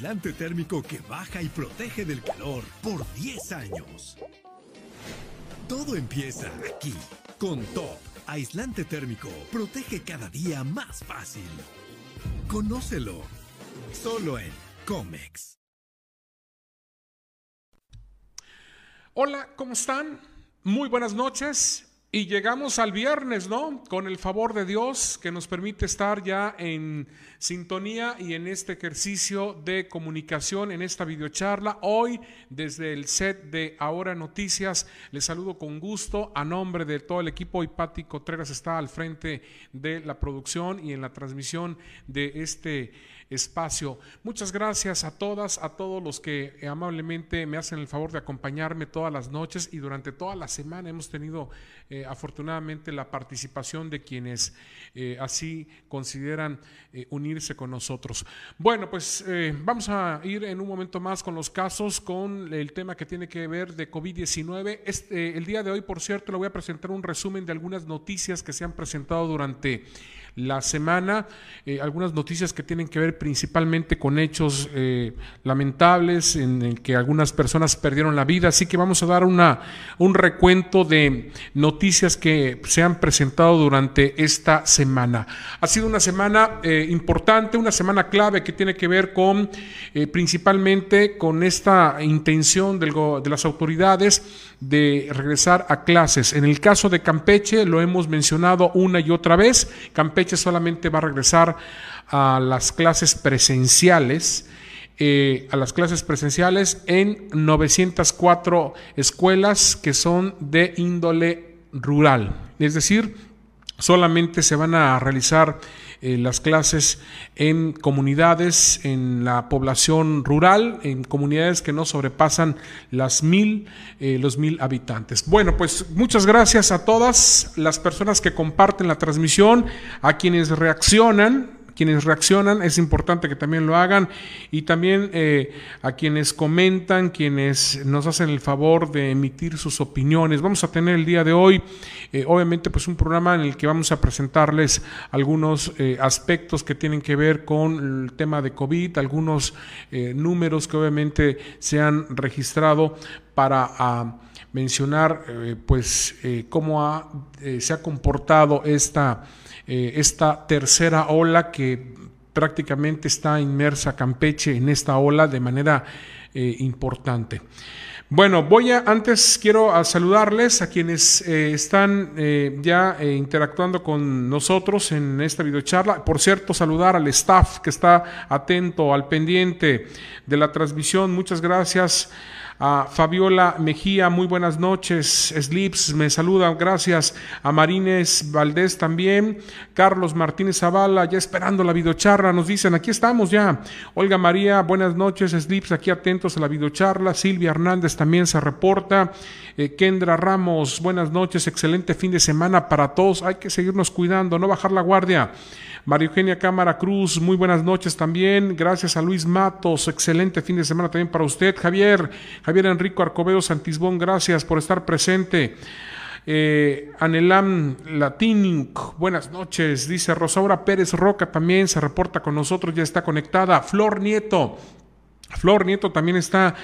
1 de 10. Aislante térmico que baja y protege del calor por 10 años. Todo empieza aquí, con Top. Aislante térmico protege cada día más fácil. Conócelo. Solo en Comex. Hola, ¿cómo están? Muy buenas noches. Y llegamos al viernes, ¿no? Con el favor de Dios que nos permite estar ya en sintonía y en este ejercicio de comunicación, en esta videocharla. Hoy, desde el set de Ahora Noticias, les saludo con gusto a nombre de todo el equipo. Y Pati está al frente de la producción y en la transmisión de este espacio. Muchas gracias a todas, a todos los que amablemente me hacen el favor de acompañarme todas las noches y durante toda la semana hemos tenido eh, afortunadamente la participación de quienes eh, así consideran eh, unirse con nosotros. Bueno, pues vamos a ir en un momento más con los casos, con el tema que tiene que ver de COVID-19. Este, el día de hoy, por cierto, le voy a presentar un resumen de algunas noticias que se han presentado durante la semana, eh, algunas noticias que tienen que ver principalmente con hechos eh, lamentables en el que algunas personas perdieron la vida, así que vamos a dar una, un recuento de noticias que se han presentado durante esta semana. Ha sido una semana eh, importante, una semana clave que tiene que ver con principalmente con esta intención de las autoridades de regresar a clases. En el caso de Campeche, lo hemos mencionado una y otra vez, Campeche solamente va a regresar a las clases presenciales. Eh, a las clases presenciales en 904 escuelas que son de índole rural. Es decir, solamente se van a realizar eh, las clases en comunidades, en la población rural, en comunidades que no sobrepasan las mil, eh, los mil habitantes. Bueno, pues muchas gracias a todas las personas que comparten la transmisión, a quienes reaccionan quienes reaccionan, es importante que también lo hagan, y también eh, a quienes comentan, quienes nos hacen el favor de emitir sus opiniones. Vamos a tener el día de hoy, eh, obviamente, pues un programa en el que vamos a presentarles algunos eh, aspectos que tienen que ver con el tema de COVID, algunos números que obviamente se han registrado para... Ah, mencionar pues cómo se ha comportado esta eh, esta tercera ola que prácticamente está inmersa Campeche en esta ola de manera eh, importante. Bueno, voy a, antes quiero saludarles a quienes eh, están ya interactuando con nosotros en esta videocharla. Por cierto, saludar al staff que está atento, al pendiente de la transmisión. Muchas gracias a Fabiola Mejía, muy buenas noches. Slips me saluda, gracias. A Marines Valdés también. Carlos Martínez Zavala, ya esperando la videocharla, nos dicen, aquí estamos ya. Olga María, buenas noches. Slips, aquí atentos a la videocharla. Silvia Hernández también se reporta. Eh, Kendra Ramos, buenas noches. Excelente fin de semana para todos. Hay que seguirnos cuidando, no bajar la guardia. María Eugenia Cámara Cruz, muy buenas noches también. Gracias a Luis Matos, excelente fin de semana también para usted. Javier, Javier Enrico Arcobedo Santisbón, gracias por estar presente. Eh, Anelam Latinic, buenas noches. Dice Rosaura Pérez Roca también se reporta con nosotros, ya está conectada. Flor Nieto, Flor Nieto también está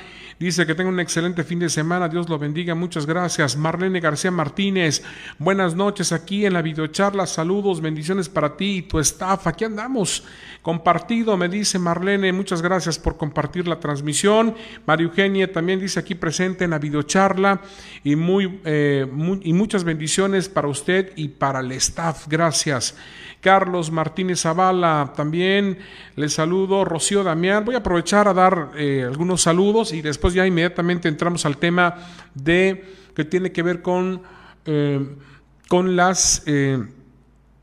Dice que tenga un excelente fin de semana. Dios lo bendiga. Muchas gracias. Marlene García Martínez. Buenas noches aquí en la videocharla. Saludos, bendiciones para ti y tu staff. Aquí andamos. Compartido, me dice Marlene. Muchas gracias por compartir la transmisión. María Eugenia también dice aquí presente en la videocharla. Y, muy, eh, y muchas bendiciones para usted y para el staff. Gracias. Carlos Martínez Zavala, también les saludo, Rocío Damián. Voy a aprovechar a dar eh, algunos saludos y después ya inmediatamente entramos al tema de que tiene que ver con, eh, con las... Eh,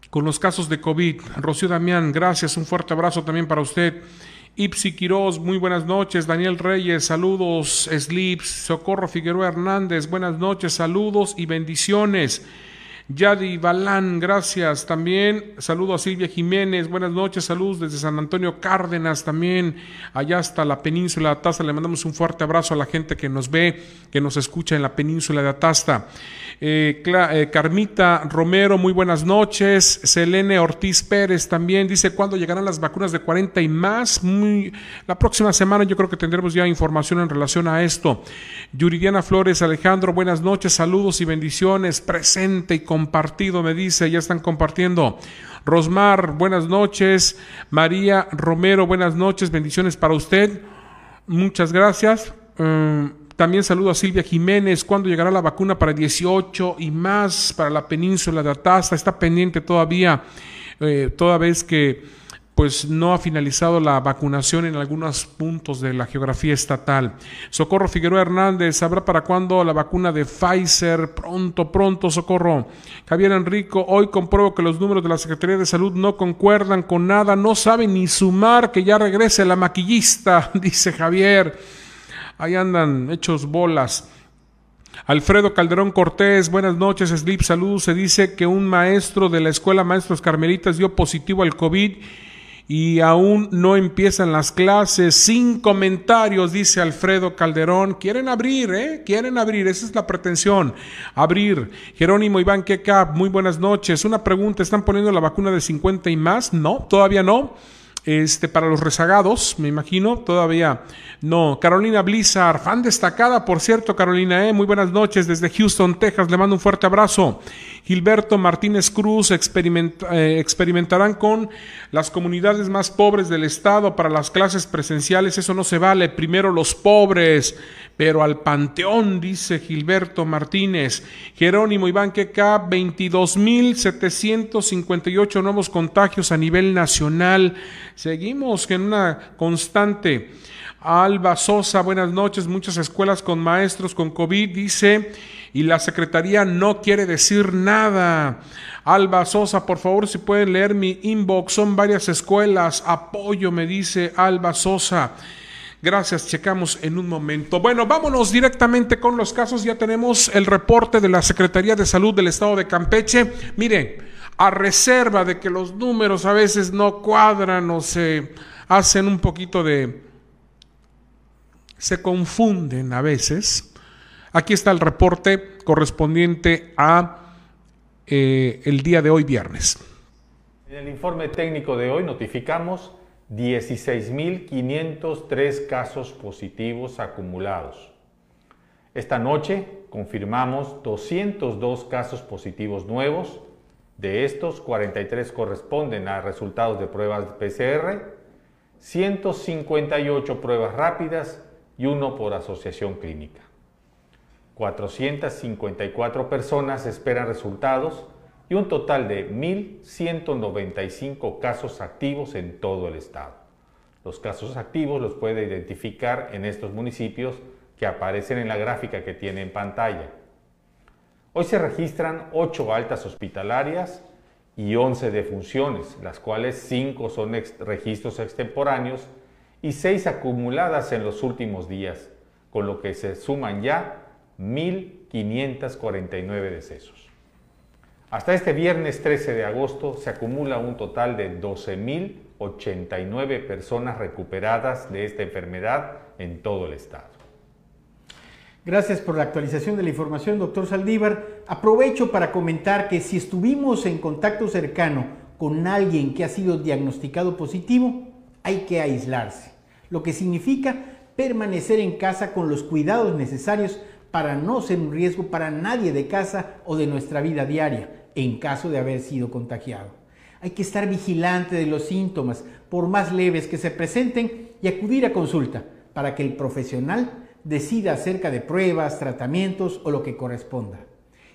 con los casos de COVID. Rocío Damián, gracias, un fuerte abrazo también para usted. Ipsi Quiroz, muy buenas noches. Daniel Reyes, saludos. Slips, Socorro Figueroa Hernández, buenas noches, saludos y bendiciones. Yadi Balán, gracias también. Saludo a Silvia Jiménez, buenas noches, saludos desde San Antonio Cárdenas también, allá hasta la península de Atasta. Le mandamos un fuerte abrazo a la gente que nos ve, que nos escucha en la península de Atasta. Eh, eh, Carmita Romero, muy buenas noches. Selene Ortiz Pérez también dice cuándo llegarán las vacunas de 40 y más. Muy, la próxima semana yo creo que tendremos ya información en relación a esto. Yuridiana Flores Alejandro, buenas noches, saludos y bendiciones. Presente y compartido, me dice, ya están compartiendo. Rosmar, buenas noches. María Romero, buenas noches, bendiciones para usted. Muchas gracias. Mm, también saludo a Silvia Jiménez. ¿Cuándo llegará la vacuna para 18 y más para la península de Atasta? Está pendiente todavía, eh, toda vez que pues no ha finalizado la vacunación en algunos puntos de la geografía estatal. Socorro Figueroa Hernández, ¿sabrá para cuándo la vacuna de Pfizer? Pronto, pronto, Socorro. Javier Enrico, hoy compruebo que los números de la Secretaría de Salud no concuerdan con nada, no saben ni sumar que ya regrese la maquillista, dice Javier ahí andan hechos bolas. Alfredo Calderón Cortés, buenas noches, Slip Salud. Se dice que un maestro de la Escuela Maestros Carmelitas dio positivo al COVID y aún no empiezan las clases. Sin comentarios, dice Alfredo Calderón. Quieren abrir, ¿eh? Quieren abrir, esa es la pretensión. Abrir. Jerónimo Iván Queca, muy buenas noches. Una pregunta, ¿están poniendo la vacuna de 50 y más? No, todavía no. Este, para los rezagados, me imagino, todavía no. Carolina Blizzard, fan destacada, por cierto, Carolina, ¿eh? muy buenas noches desde Houston, Texas, le mando un fuerte abrazo. Gilberto Martínez Cruz eh, experimentarán con las comunidades más pobres del estado para las clases presenciales, eso no se vale, primero los pobres, pero al panteón, dice Gilberto Martínez. Jerónimo Iván Queca, 22.758 nuevos contagios a nivel nacional. Seguimos en una constante. Alba Sosa, buenas noches. Muchas escuelas con maestros con COVID, dice, y la secretaría no quiere decir nada. Alba Sosa, por favor, si pueden leer mi inbox, son varias escuelas. Apoyo, me dice Alba Sosa. Gracias, checamos en un momento. Bueno, vámonos directamente con los casos. Ya tenemos el reporte de la Secretaría de Salud del Estado de Campeche. Mire, a reserva de que los números a veces no cuadran o se hacen un poquito de... se confunden a veces. Aquí está el reporte correspondiente a eh, el día de hoy viernes. En el informe técnico de hoy notificamos 16.503 casos positivos acumulados. Esta noche confirmamos 202 casos positivos nuevos. De estos, 43 corresponden a resultados de pruebas PCR, 158 pruebas rápidas y uno por asociación clínica. 454 personas esperan resultados y un total de 1.195 casos activos en todo el estado. Los casos activos los puede identificar en estos municipios que aparecen en la gráfica que tiene en pantalla. Hoy se registran 8 altas hospitalarias y 11 defunciones, las cuales 5 son registros extemporáneos y 6 acumuladas en los últimos días, con lo que se suman ya 1.549 decesos. Hasta este viernes 13 de agosto se acumula un total de 12.089 personas recuperadas de esta enfermedad en todo el estado. Gracias por la actualización de la información, doctor Saldívar. Aprovecho para comentar que si estuvimos en contacto cercano con alguien que ha sido diagnosticado positivo, hay que aislarse, lo que significa permanecer en casa con los cuidados necesarios para no ser un riesgo para nadie de casa o de nuestra vida diaria en caso de haber sido contagiado. Hay que estar vigilante de los síntomas, por más leves que se presenten, y acudir a consulta para que el profesional decida acerca de pruebas, tratamientos o lo que corresponda.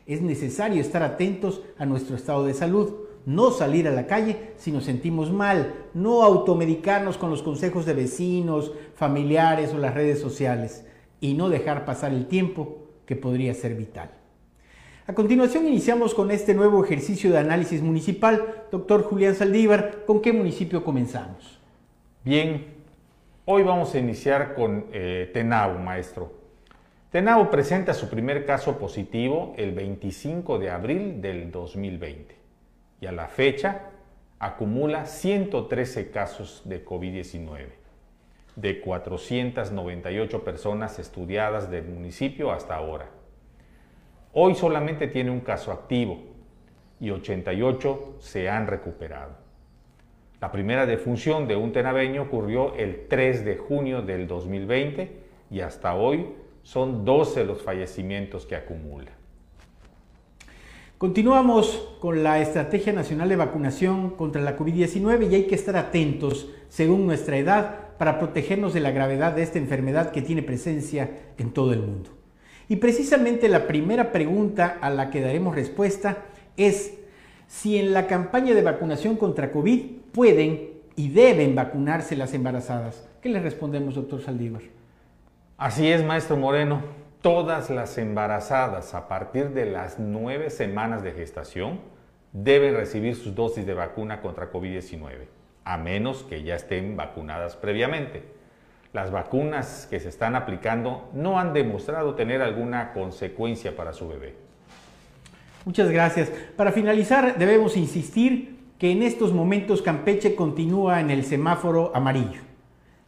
Es necesario estar atentos a nuestro estado de salud, no salir a la calle si nos sentimos mal, no automedicarnos con los consejos de vecinos, familiares o las redes sociales y no dejar pasar el tiempo que podría ser vital. A continuación iniciamos con este nuevo ejercicio de análisis municipal. Doctor Julián Saldívar, ¿con qué municipio comenzamos? Bien, hoy vamos a iniciar con eh, Tenau, maestro. Tenao presenta su primer caso positivo el 25 de abril del 2020 y a la fecha acumula 113 casos de COVID-19 de 498 personas estudiadas del municipio hasta ahora. Hoy solamente tiene un caso activo y 88 se han recuperado. La primera defunción de un tenabeño ocurrió el 3 de junio del 2020 y hasta hoy son 12 los fallecimientos que acumula. Continuamos con la Estrategia Nacional de Vacunación contra la COVID-19 y hay que estar atentos, según nuestra edad, para protegernos de la gravedad de esta enfermedad que tiene presencia en todo el mundo. Y precisamente la primera pregunta a la que daremos respuesta es si en la campaña de vacunación contra COVID pueden y deben vacunarse las embarazadas. ¿Qué le respondemos, doctor Saldívar? Así es, maestro Moreno. Todas las embarazadas a partir de las nueve semanas de gestación deben recibir sus dosis de vacuna contra COVID-19, a menos que ya estén vacunadas previamente. Las vacunas que se están aplicando no han demostrado tener alguna consecuencia para su bebé. Muchas gracias. Para finalizar, debemos insistir que en estos momentos Campeche continúa en el semáforo amarillo.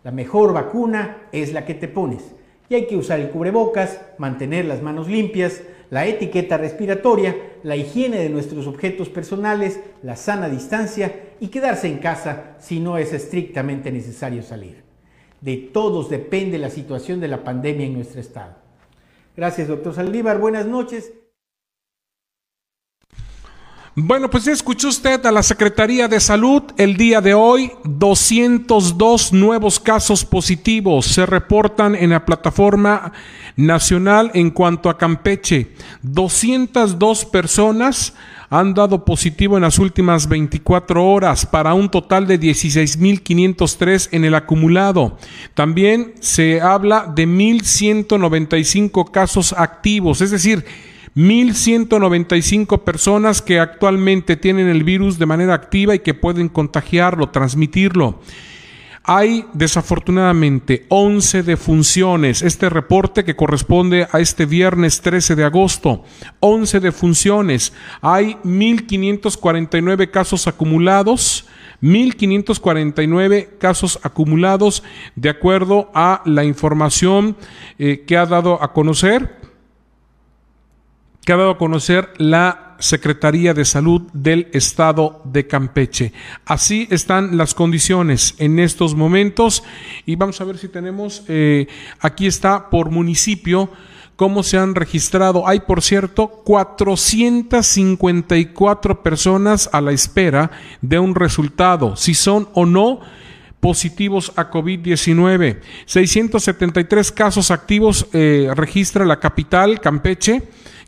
La mejor vacuna es la que te pones y hay que usar el cubrebocas, mantener las manos limpias, la etiqueta respiratoria, la higiene de nuestros objetos personales, la sana distancia y quedarse en casa si no es estrictamente necesario salir. De todos depende la situación de la pandemia en nuestro estado. Gracias, doctor Saldívar. Buenas noches. Bueno, pues ya escuchó usted a la Secretaría de Salud el día de hoy. 202 nuevos casos positivos se reportan en la plataforma nacional en cuanto a Campeche. 202 personas han dado positivo en las últimas 24 horas para un total de 16.503 en el acumulado. También se habla de 1.195 casos activos, es decir, 1.195 personas que actualmente tienen el virus de manera activa y que pueden contagiarlo, transmitirlo. Hay desafortunadamente 11 defunciones. Este reporte que corresponde a este viernes 13 de agosto. 11 defunciones. Hay 1.549 casos acumulados. 1.549 casos acumulados de acuerdo a la información eh, que ha dado a conocer que ha dado a conocer la Secretaría de Salud del Estado de Campeche. Así están las condiciones en estos momentos y vamos a ver si tenemos, eh, aquí está por municipio, cómo se han registrado. Hay, por cierto, 454 personas a la espera de un resultado, si son o no positivos a COVID-19. 673 casos activos eh, registra la capital, Campeche.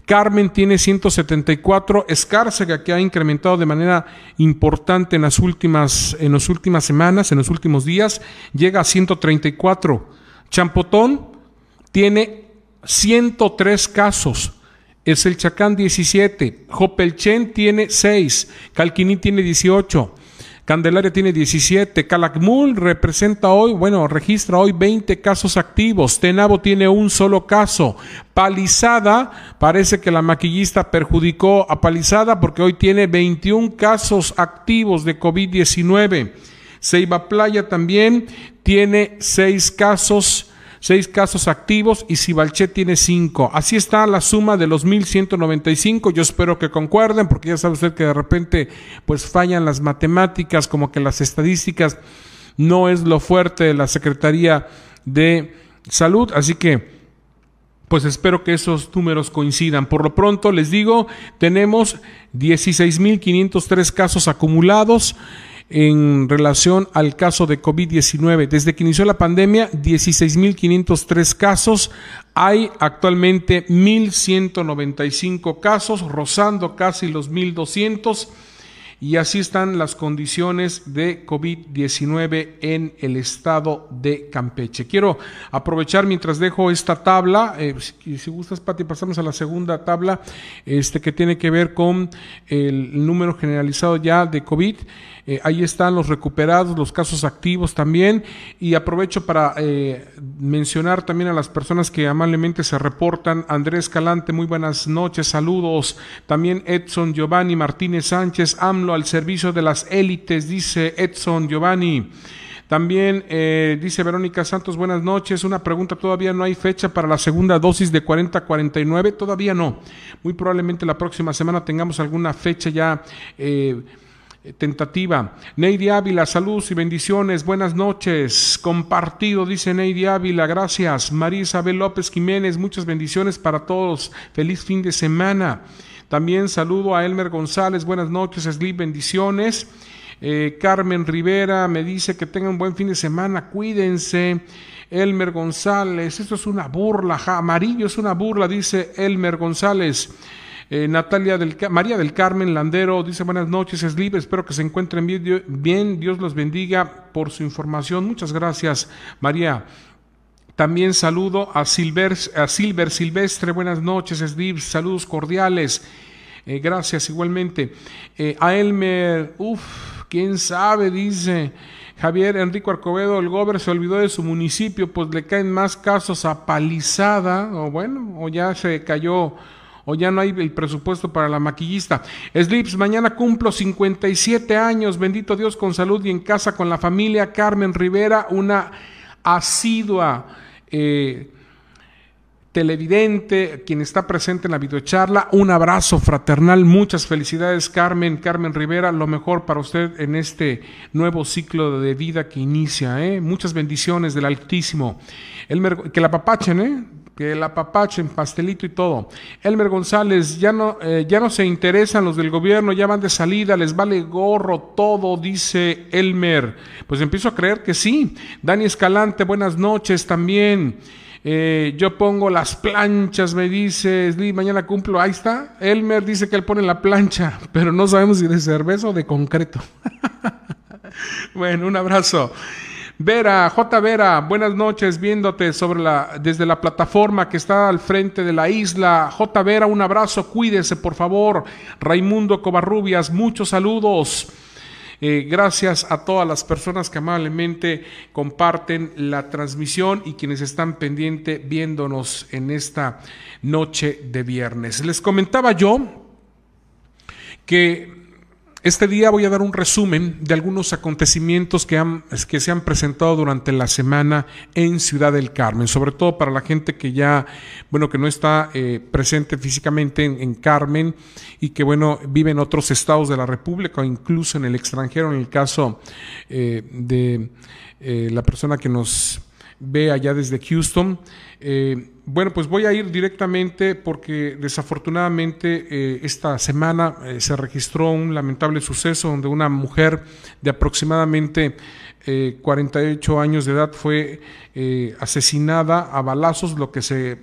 Carmen tiene 174, Escárcega que ha incrementado de manera importante en las últimas, en las últimas semanas, en los últimos días, llega a 134. Champotón tiene 103 casos. Es el Chacán 17, Jopelchen tiene 6, Calquiní tiene 18, Candelaria tiene 17. Calakmul representa hoy, bueno, registra hoy 20 casos activos. Tenabo tiene un solo caso. Palizada, parece que la maquillista perjudicó a Palizada porque hoy tiene 21 casos activos de COVID-19. Ceiba Playa también tiene 6 casos seis casos activos y Sibalchet tiene cinco. Así está la suma de los 1195. Yo espero que concuerden, porque ya sabe usted que de repente pues fallan las matemáticas, como que las estadísticas no es lo fuerte de la Secretaría de Salud. Así que pues espero que esos números coincidan. Por lo pronto les digo, tenemos 16.503 casos acumulados en relación al caso de COVID-19. Desde que inició la pandemia, 16.503 casos. Hay actualmente 1.195 casos, rozando casi los 1.200. Y así están las condiciones de COVID-19 en el estado de Campeche. Quiero aprovechar mientras dejo esta tabla, eh, si, si, gustas, Pati, pasamos a la segunda tabla, este que tiene que ver con el número generalizado ya de COVID. Eh, ahí están los recuperados, los casos activos también. Y aprovecho para eh, mencionar también a las personas que amablemente se reportan. Andrés Calante, muy buenas noches, saludos. También Edson Giovanni Martínez Sánchez, AMLO al servicio de las élites, dice Edson Giovanni. También eh, dice Verónica Santos, buenas noches. Una pregunta, ¿todavía no hay fecha para la segunda dosis de 40-49? Todavía no. Muy probablemente la próxima semana tengamos alguna fecha ya. Tentativa. Neidy Ávila, saludos y bendiciones, buenas noches. Compartido, dice Neidy Ávila, gracias. María Isabel López Jiménez, muchas bendiciones para todos. Feliz fin de semana. También saludo a Elmer González, buenas noches, Slip, bendiciones. Eh, Carmen Rivera me dice que tengan un buen fin de semana, cuídense. Elmer González, esto es una burla, amarillo es una burla, dice Elmer González. Eh, Natalia del, María del Carmen Landero dice buenas noches, es libre, espero que se encuentren bien, Dios los bendiga por su información. Muchas gracias, María. También saludo a Silver, a Silver Silvestre, buenas noches, Slip, saludos cordiales. Eh, gracias igualmente. Eh, a Elmer, uff, quién sabe, dice. Javier Enrico Arcobedo, el gober se olvidó de su municipio, pues le caen más casos a palizada, o bueno, o ya se cayó o ya no hay el presupuesto para la maquillista. Slips, mañana cumplo 57 años, bendito Dios, con salud y en casa con la familia. Carmen Rivera, una asidua eh, televidente, quien está presente en la videocharla. Un abrazo fraternal, muchas felicidades Carmen, Carmen Rivera, lo mejor para usted en este nuevo ciclo de vida que inicia. ¿eh? Muchas bendiciones del Altísimo. Que la papachen, ¿eh? Que la en pastelito y todo. Elmer González, ya no, eh, ya no se interesan los del gobierno, ya van de salida, les vale gorro todo, dice Elmer. Pues empiezo a creer que sí. Dani Escalante, buenas noches también. Eh, yo pongo las planchas, me dice, mañana cumplo, ahí está. Elmer dice que él pone la plancha, pero no sabemos si de cerveza o de concreto. bueno, un abrazo. Vera, J. Vera, buenas noches, viéndote sobre la, desde la plataforma que está al frente de la isla. J. Vera, un abrazo, cuídese por favor. Raimundo Covarrubias, muchos saludos. Eh, gracias a todas las personas que amablemente comparten la transmisión y quienes están pendientes viéndonos en esta noche de viernes. Les comentaba yo que este día voy a dar un resumen de algunos acontecimientos que, han, que, se han presentado durante la semana en Ciudad del Carmen, sobre todo para la gente que ya, bueno, que no está eh, presente físicamente en, Carmen y que, bueno, vive en otros estados de la República o incluso en el extranjero, en el caso eh, de eh, la persona que nos ve allá desde Houston. Eh, bueno, pues voy a ir directamente porque desafortunadamente eh, esta semana eh, se registró un lamentable suceso donde una mujer de aproximadamente 48 años de edad fue asesinada a balazos, lo que se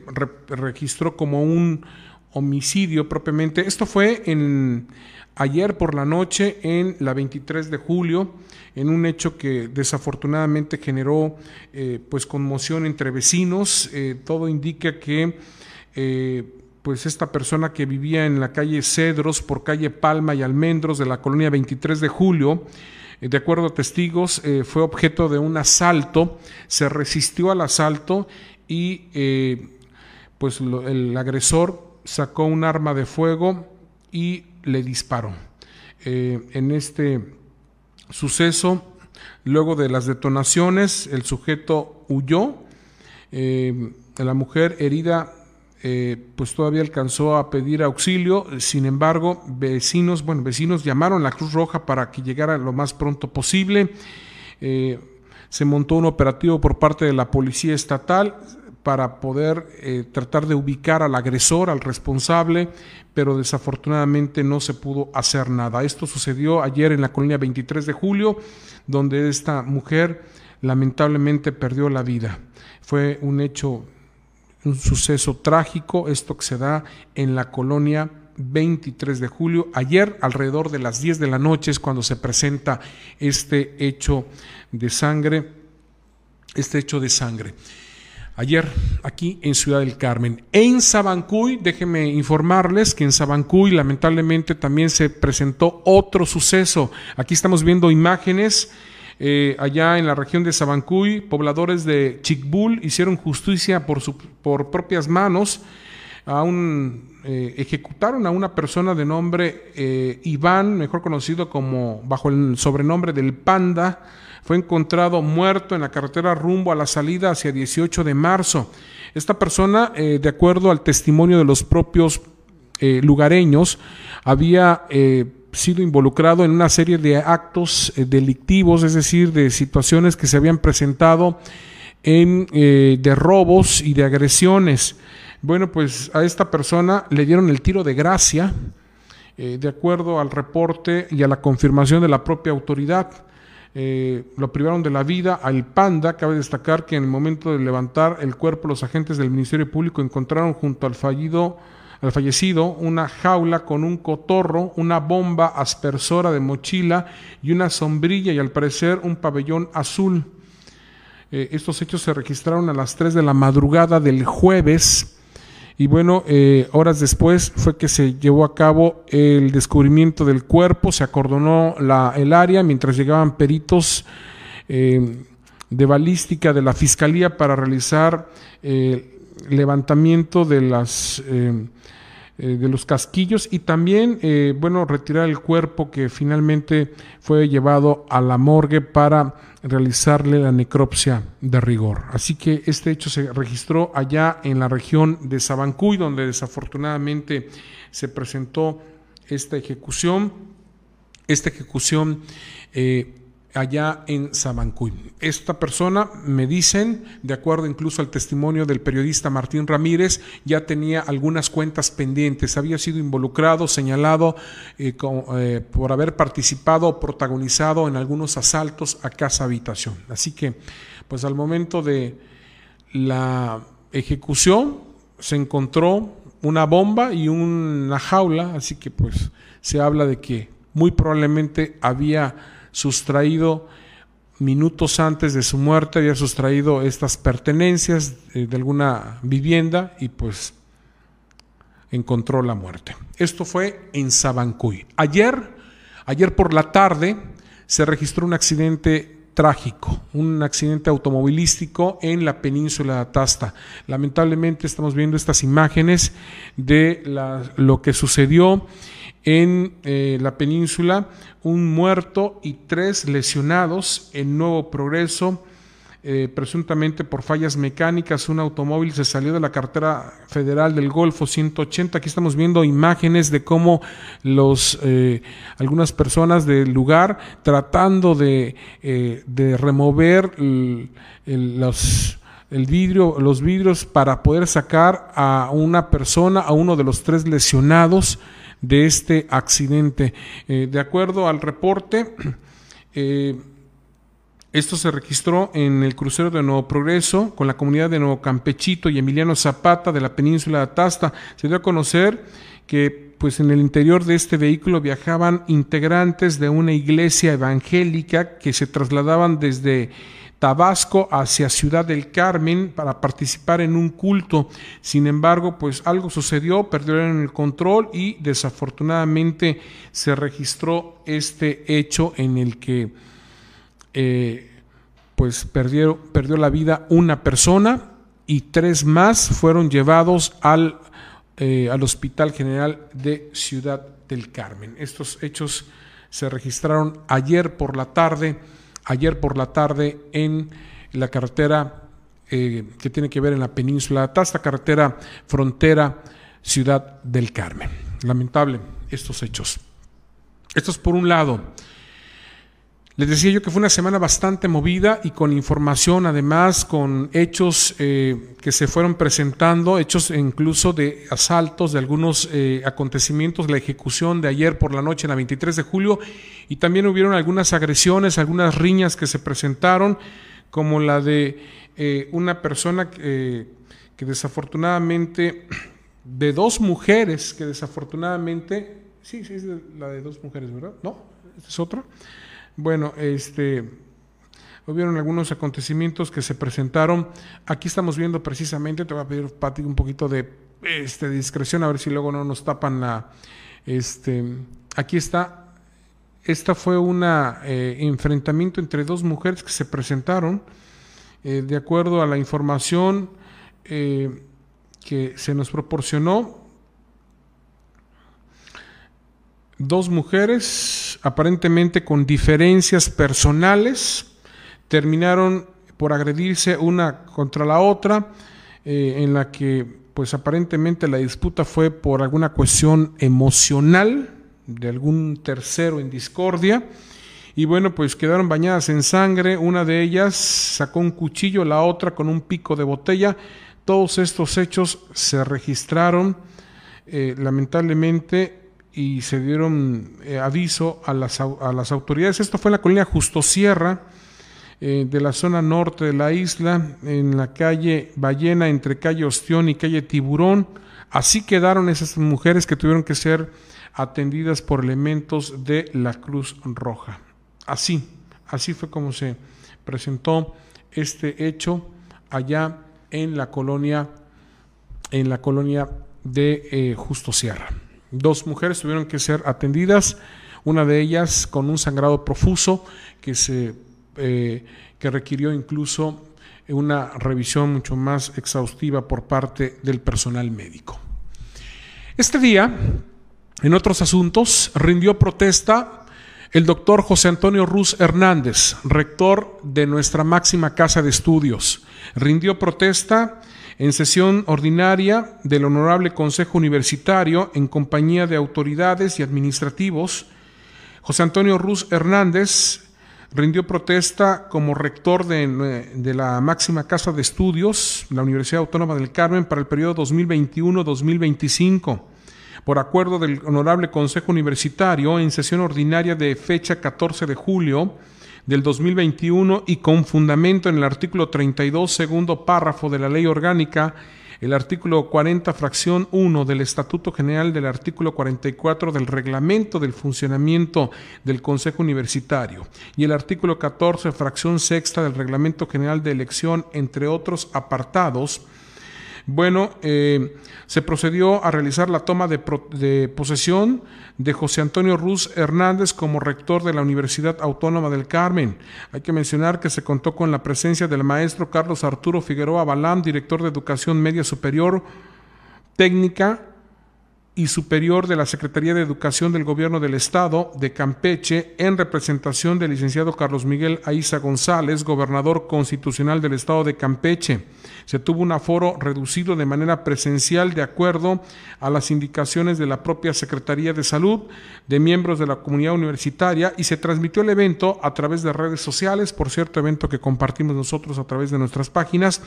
registró como un homicidio propiamente. Esto fue en ayer por la noche en la 23 de julio en un hecho que desafortunadamente generó eh, pues conmoción entre vecinos. Eh, todo indica que eh, pues esta persona que vivía en la calle Cedros por calle Palma y Almendros de la colonia 23 de julio, de acuerdo a testigos, fue objeto de un asalto, se resistió al asalto y pues el agresor sacó un arma de fuego y le disparó. en este suceso, luego de las detonaciones, el sujeto huyó, eh, la mujer herida eh, pues todavía alcanzó a pedir auxilio, sin embargo, vecinos, bueno, vecinos llamaron a la Cruz Roja para que llegara lo más pronto posible. Eh, se montó un operativo por parte de la Policía Estatal para poder tratar de ubicar al agresor, al responsable, pero desafortunadamente no se pudo hacer nada. Esto sucedió ayer en la colonia 23 de julio, donde esta mujer lamentablemente perdió la vida. Fue un hecho, un suceso trágico, esto que se da en la colonia 23 de julio. Ayer, alrededor de las 10 de la noche, es cuando se presenta este hecho de sangre, este hecho de sangre. Ayer, aquí en Ciudad del Carmen. En Sabancuy, déjenme informarles que en Sabancuy lamentablemente también se presentó otro suceso. Aquí estamos viendo imágenes. Eh, allá en la región de Sabancuy, pobladores de Chicbul hicieron justicia por, su, por propias manos a un, eh, ejecutaron a una persona de nombre eh, Iván, mejor conocido como bajo el sobrenombre del Panda, fue encontrado muerto en la carretera rumbo a la salida hacia 18 de marzo. Esta persona, eh, de acuerdo al testimonio de los propios lugareños, había sido involucrado en una serie de actos delictivos, es decir, de situaciones que se habían presentado en, de robos y de agresiones. Bueno, pues a esta persona le dieron el tiro de gracia, eh, de acuerdo al reporte y a la confirmación de la propia autoridad. Eh, lo privaron de la vida al panda. Cabe destacar que en el momento de levantar el cuerpo, los agentes del Ministerio Público encontraron junto al fallido al fallecido una jaula con un cotorro, una bomba aspersora de mochila y una sombrilla y al parecer un pabellón azul. Eh, estos hechos se registraron a las 3 de la madrugada del jueves y bueno, eh, horas después fue que se llevó a cabo el descubrimiento del cuerpo, se acordonó la, el área mientras llegaban peritos eh, de balística de la Fiscalía para realizar eh, levantamiento de las de los casquillos y también, bueno, retirar el cuerpo que finalmente fue llevado a la morgue para realizarle la necropsia de rigor. Así que este hecho se registró allá en la región de Sabancuy, donde desafortunadamente se presentó esta ejecución. Esta ejecución eh, allá en Sabancuy. Esta persona, me dicen, de acuerdo incluso al testimonio del periodista Martín Ramírez, ya tenía algunas cuentas pendientes, había sido involucrado, señalado eh, eh, por haber participado o protagonizado en algunos asaltos a casa habitación. Así que, pues al momento de la ejecución se encontró una bomba y una jaula, así que pues se habla de que muy probablemente había sustraído minutos antes de su muerte, había sustraído estas pertenencias de, alguna vivienda y pues encontró la muerte. Esto fue en Sabancuy. Ayer, ayer por la tarde, se registró un accidente trágico, un accidente automovilístico en la península de Atasta. Lamentablemente estamos viendo estas imágenes de lo que sucedió en eh, la península, un muerto y tres lesionados en Nuevo Progreso, eh, presuntamente por fallas mecánicas. Un automóvil se salió de la cartera federal del Golfo 180. Aquí estamos viendo imágenes de cómo los, eh, algunas personas del lugar tratando de, remover los el vidrio, los vidrios para poder sacar a una persona, a uno de los tres lesionados de este accidente. Eh, de acuerdo al reporte, eh, esto se registró en el crucero de Nuevo Progreso con la comunidad de Nuevo Campechito y Emiliano Zapata de la península de Atasta. Se dio a conocer que pues en el interior de este vehículo viajaban integrantes de una iglesia evangélica que se trasladaban desde Tabasco hacia Ciudad del Carmen para participar en un culto. Sin embargo, pues algo sucedió, perdieron el control y desafortunadamente se registró este hecho en el que eh, pues perdió, perdió la vida una persona y tres más fueron llevados al, eh, al Hospital General de Ciudad del Carmen. Estos hechos se registraron ayer por la tarde ayer por la tarde en la carretera eh, que tiene que ver en la península hasta esta carretera frontera Ciudad del Carmen. Lamentable estos hechos. Esto es por un lado. Les decía yo que fue una semana bastante movida y con información, además, con hechos eh, que se fueron presentando, hechos incluso de asaltos, de algunos eh, acontecimientos, la ejecución de ayer por la noche, la 23 de julio, y también hubieron algunas agresiones, algunas riñas que se presentaron, como la de eh, una persona que desafortunadamente de dos mujeres que desafortunadamente, sí, sí, es la de dos mujeres, ¿verdad? ¿No? ¿Esta es otra? Bueno, este, hubieron algunos acontecimientos que se presentaron. Aquí estamos viendo precisamente, te voy a pedir, Pati, un poquito de este, discreción, a ver si luego no nos tapan la... Este, aquí está. Esta fue un eh, enfrentamiento entre dos mujeres que se presentaron. Eh, de acuerdo a la información eh, que se nos proporcionó, dos mujeres aparentemente con diferencias personales terminaron por agredirse una contra la otra, en la que pues aparentemente la disputa fue por alguna cuestión emocional de algún tercero en discordia. Y bueno, pues quedaron bañadas en sangre. Una de ellas sacó un cuchillo, la otra con un pico de botella. Todos estos hechos se registraron eh, lamentablemente y se dieron eh, aviso a las, a las autoridades. Esto fue en la colina Justo Sierra eh, de la zona norte de la isla, en la calle Ballena, entre calle Ostión y calle Tiburón. Así quedaron esas mujeres que tuvieron que ser atendidas por elementos de la Cruz Roja. Así, así fue como se presentó este hecho allá en la colonia, en la colonia de eh, Justo Sierra. Dos mujeres tuvieron que ser atendidas, una de ellas con un sangrado profuso que se eh, que requirió incluso una revisión mucho más exhaustiva por parte del personal médico. Este día, en otros asuntos, rindió protesta el doctor José Antonio Ruz Hernández, rector de nuestra máxima casa de estudios. Rindió protesta en sesión ordinaria del Honorable Consejo Universitario en compañía de autoridades y administrativos. José Antonio Ruz Hernández rindió protesta como rector de, la máxima casa de estudios, la Universidad Autónoma del Carmen, para el periodo 2021-2025. Por acuerdo del Honorable Consejo Universitario, en sesión ordinaria de fecha 14 de julio del 2021 y con fundamento en el artículo 32, segundo párrafo de la Ley Orgánica el artículo 40, fracción 1 del Estatuto General del artículo 44 del Reglamento del Funcionamiento del Consejo Universitario y el artículo 14, fracción sexta del Reglamento General de Elección, entre otros apartados, bueno, eh, se procedió a realizar la toma de, de, posesión de José Antonio Ruz Hernández como rector de la Universidad Autónoma del Carmen. Hay que mencionar que se contó con la presencia del maestro Carlos Arturo Figueroa Balam, director de Educación Media Superior Técnica y superior de la Secretaría de Educación del Gobierno del Estado de Campeche en representación del licenciado Carlos Miguel Aiza González, gobernador constitucional del Estado de Campeche. Se tuvo un aforo reducido de manera presencial de acuerdo a las indicaciones de la propia Secretaría de Salud, de miembros de la comunidad universitaria y se transmitió el evento a través de redes sociales, por cierto evento que compartimos nosotros a través de nuestras páginas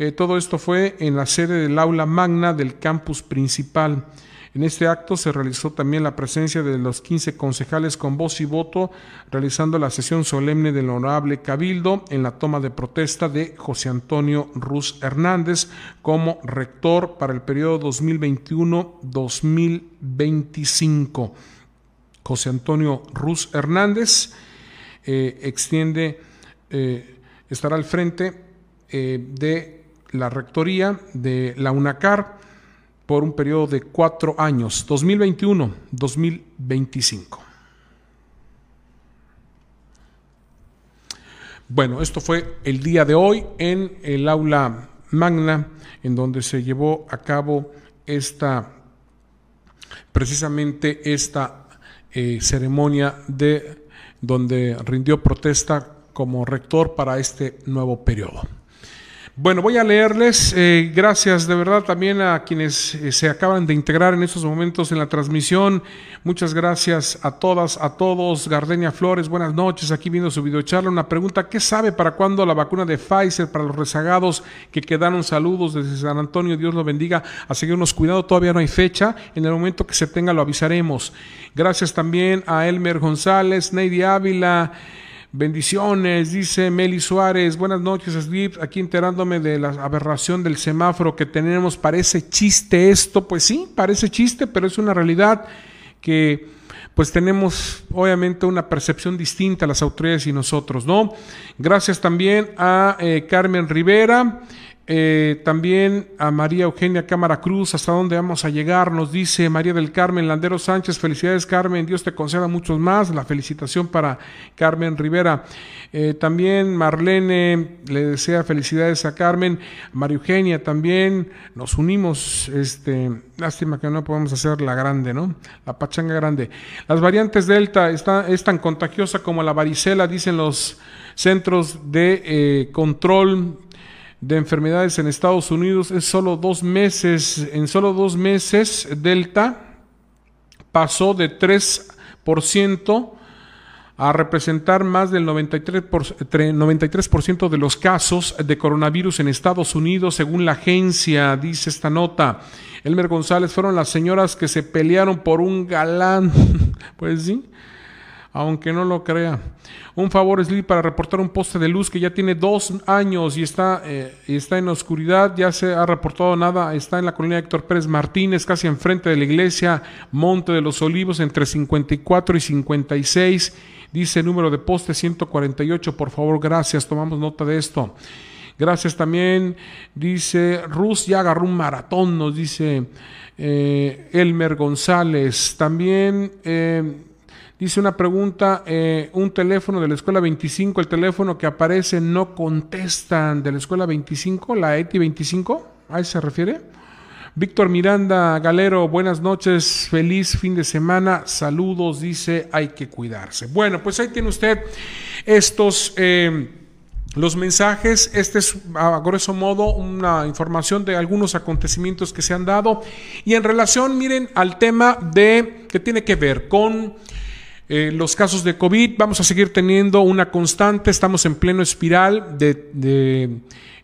eh, todo esto fue en la sede del aula magna del campus principal. En este acto se realizó también la presencia de los 15 concejales con voz y voto, realizando la sesión solemne del honorable Cabildo en la toma de protesta de José Antonio Ruz Hernández como rector para el periodo 2021-2025. José Antonio Ruz Hernández eh, extiende, eh, estará al frente de la rectoría de la UNACAR por un periodo de cuatro años, 2021-2025. Bueno, esto fue el día de hoy en el aula magna, en donde se llevó a cabo esta, precisamente esta eh, ceremonia de donde rindió protesta como rector para este nuevo periodo. Bueno, voy a leerles. Eh, gracias de verdad también a quienes eh, se acaban de integrar en estos momentos en la transmisión. Muchas gracias a todas, a todos. Gardenia Flores, buenas noches. Aquí viendo su videocharla. Una pregunta: ¿qué sabe para cuándo la vacuna de Pfizer para los rezagados que quedaron? Saludos desde San Antonio. Dios lo bendiga. A seguirnos cuidado. Todavía no hay fecha. En el momento que se tenga lo avisaremos. Gracias también a Elmer González, Neidy Ávila. Bendiciones, dice Meli Suárez. Buenas noches, Slip. Aquí enterándome de la aberración del semáforo que tenemos. Parece chiste esto. Pues sí, parece chiste, pero es una realidad que pues tenemos obviamente una percepción distinta las autoridades y nosotros, ¿no? Gracias también a eh, Carmen Rivera. Eh, también a María Eugenia Cámara Cruz, hasta dónde vamos a llegar, nos dice María del Carmen Landero Sánchez, felicidades Carmen, Dios te conceda muchos más, la felicitación para Carmen Rivera. Eh, también Marlene le desea felicidades a Carmen, María Eugenia también, nos unimos, este, lástima que no podemos hacer la grande, ¿no? La pachanga grande. Las variantes Delta está, es tan contagiosa como la varicela, dicen los centros de eh, control de enfermedades en Estados Unidos es solo dos meses, en solo dos meses Delta pasó de 3% a representar más del 93%, 93 de los casos de coronavirus en Estados Unidos, según la agencia, dice esta nota. Elmer González fueron las señoras que se pelearon por un galán. pues sí, aunque no lo crea. Un favor, Slim, para reportar un poste de luz que ya tiene dos años y está, eh, está en oscuridad, ya se ha reportado nada, está en la colonia Héctor Pérez Martínez, casi enfrente de la iglesia Monte de los Olivos, entre 54 y 56. Dice número de poste 148, por favor, gracias, tomamos nota de esto. Gracias también, dice Rus ya agarró un maratón, nos dice eh, Elmer González. También... Eh, Dice una pregunta, eh, un teléfono de la escuela 25, el teléfono que aparece no contestan de la escuela 25, la ETI 25, ¿a eso se refiere? Víctor Miranda Galero, buenas noches, feliz fin de semana, saludos, dice, hay que cuidarse. Bueno, pues ahí tiene usted estos... Eh, los mensajes, este es a grueso modo una información de algunos acontecimientos que se han dado y en relación, miren, al tema de que tiene que ver con eh, los casos de COVID vamos a seguir teniendo una constante, estamos en pleno espiral de,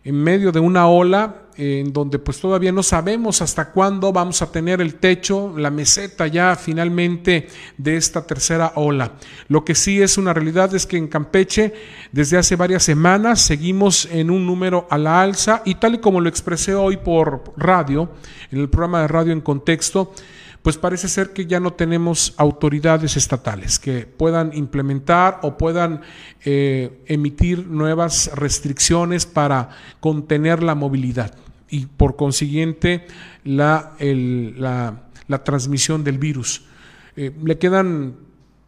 en medio de una ola en donde pues todavía no sabemos hasta cuándo vamos a tener el techo, la meseta ya finalmente de esta tercera ola. Lo que sí es una realidad es que en Campeche desde hace varias semanas seguimos en un número a la alza y tal y como lo expresé hoy por radio, en el programa de radio en contexto, pues parece ser que ya no tenemos autoridades estatales que puedan implementar o puedan eh, emitir nuevas restricciones para contener la movilidad y por consiguiente la, la, transmisión del virus. Eh, le quedan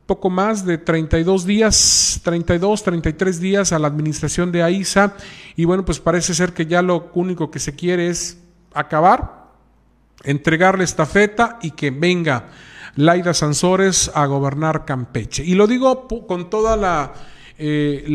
poco más de 32 días, 32, 33 días a la administración de AISA y bueno, pues parece ser que ya lo único que se quiere es acabar entregarle esta feta y que venga Laida Sansores a gobernar Campeche. Y lo digo con toda la, eh,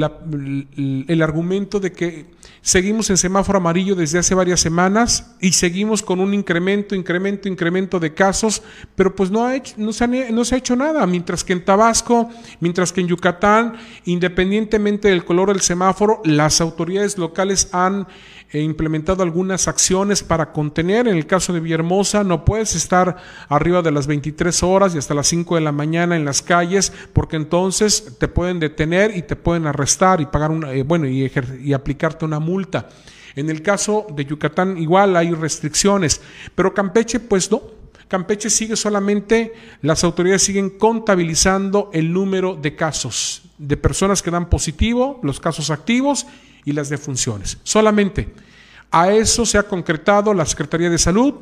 el argumento de que seguimos en semáforo amarillo desde hace varias semanas y seguimos con un incremento, incremento, incremento de casos, pero pues no, ha no, se, no se ha hecho nada, mientras que en Tabasco, mientras que en Yucatán, independientemente del color del semáforo, las autoridades locales han he implementado algunas acciones para contener. En el caso de Villahermosa, no puedes estar arriba de las 23 horas y hasta las 5 de la mañana en las calles, porque entonces te pueden detener y te pueden arrestar y pagar una, eh, bueno, y, y aplicarte una multa. En el caso de Yucatán, igual hay restricciones, pero Campeche, pues no. Campeche sigue solamente, las autoridades siguen contabilizando el número de casos, de personas que dan positivo, los casos activos y las defunciones. Solamente a eso se ha concretado la Secretaría de Salud.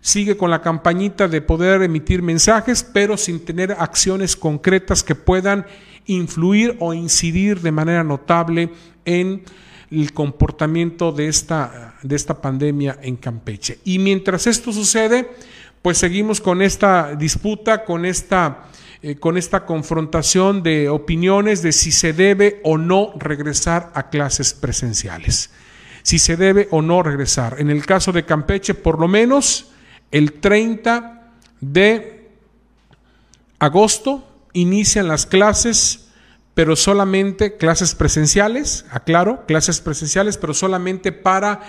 Sigue con la campañita de poder emitir mensajes, pero sin tener acciones concretas que puedan influir o incidir de manera notable en el comportamiento de esta, de esta pandemia en Campeche. Y mientras esto sucede, pues seguimos con esta disputa, con esta eh, con esta confrontación de opiniones de si se debe o no regresar a clases presenciales. Si se debe o no regresar. En el caso de Campeche, por lo menos el 30 de agosto inician las clases, pero solamente clases presenciales, aclaro, clases presenciales, pero solamente para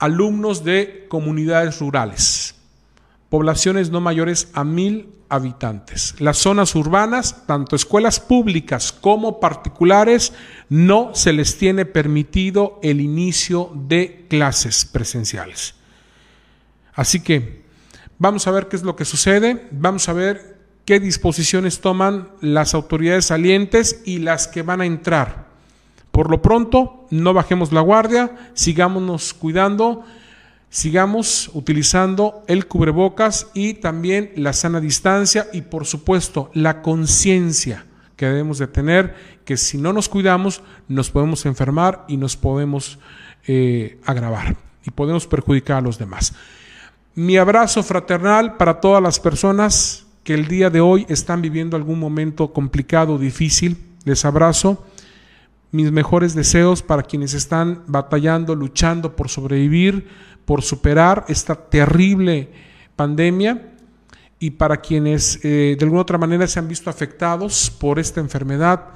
alumnos de comunidades rurales poblaciones no mayores a mil habitantes. Las zonas urbanas, tanto escuelas públicas como particulares, no se les tiene permitido el inicio de clases presenciales. Así que vamos a ver qué es lo que sucede, vamos a ver qué disposiciones toman las autoridades salientes y las que van a entrar. Por lo pronto, no bajemos la guardia, sigámonos cuidando sigamos utilizando el cubrebocas y también la sana distancia y por supuesto la conciencia que debemos de tener que si no nos cuidamos nos podemos enfermar y nos podemos eh, agravar y podemos perjudicar a los demás. Mi abrazo fraternal para todas las personas que el día de hoy están viviendo algún momento complicado, difícil. Les abrazo. Mis mejores deseos para quienes están batallando, luchando por sobrevivir por superar esta terrible pandemia y para quienes eh, de alguna otra manera se han visto afectados por esta enfermedad,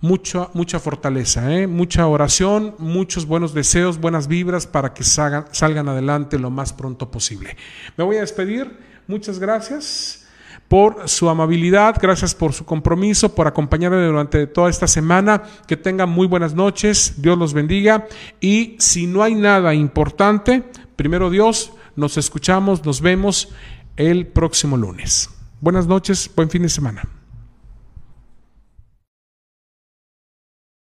mucha, mucha fortaleza, ¿eh? mucha oración, muchos buenos deseos, buenas vibras para que salgan, salgan adelante lo más pronto posible. Me voy a despedir, muchas gracias por su amabilidad, gracias por su compromiso, por acompañarme durante toda esta semana. Que tengan muy buenas noches, Dios los bendiga. Y si no hay nada importante, primero Dios, nos escuchamos, nos vemos el próximo lunes. Buenas noches, buen fin de semana.